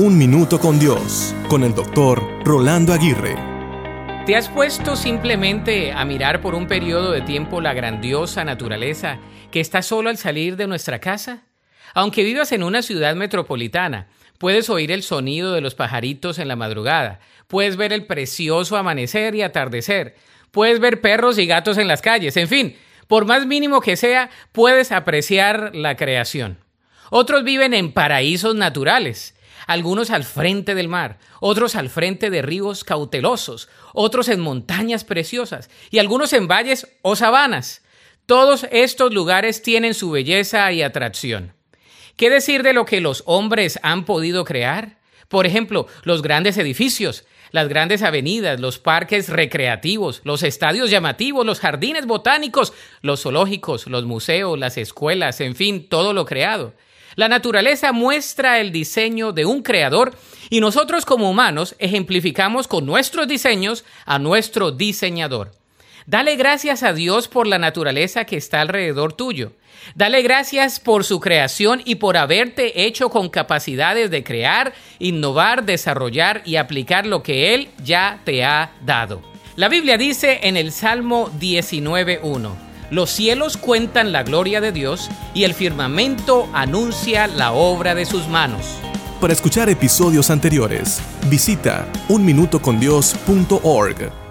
Un Minuto con Dios, con el doctor Rolando Aguirre. ¿Te has puesto simplemente a mirar por un periodo de tiempo la grandiosa naturaleza que está solo al salir de nuestra casa? Aunque vivas en una ciudad metropolitana, puedes oír el sonido de los pajaritos en la madrugada, puedes ver el precioso amanecer y atardecer, puedes ver perros y gatos en las calles, en fin, por más mínimo que sea, puedes apreciar la creación. Otros viven en paraísos naturales, algunos al frente del mar, otros al frente de ríos cautelosos, otros en montañas preciosas y algunos en valles o sabanas. Todos estos lugares tienen su belleza y atracción. ¿Qué decir de lo que los hombres han podido crear? Por ejemplo, los grandes edificios, las grandes avenidas, los parques recreativos, los estadios llamativos, los jardines botánicos, los zoológicos, los museos, las escuelas, en fin, todo lo creado. La naturaleza muestra el diseño de un creador y nosotros como humanos ejemplificamos con nuestros diseños a nuestro diseñador. Dale gracias a Dios por la naturaleza que está alrededor tuyo. Dale gracias por su creación y por haberte hecho con capacidades de crear, innovar, desarrollar y aplicar lo que Él ya te ha dado. La Biblia dice en el Salmo 19.1, los cielos cuentan la gloria de Dios y el firmamento anuncia la obra de sus manos. Para escuchar episodios anteriores, visita unminutocondios.org.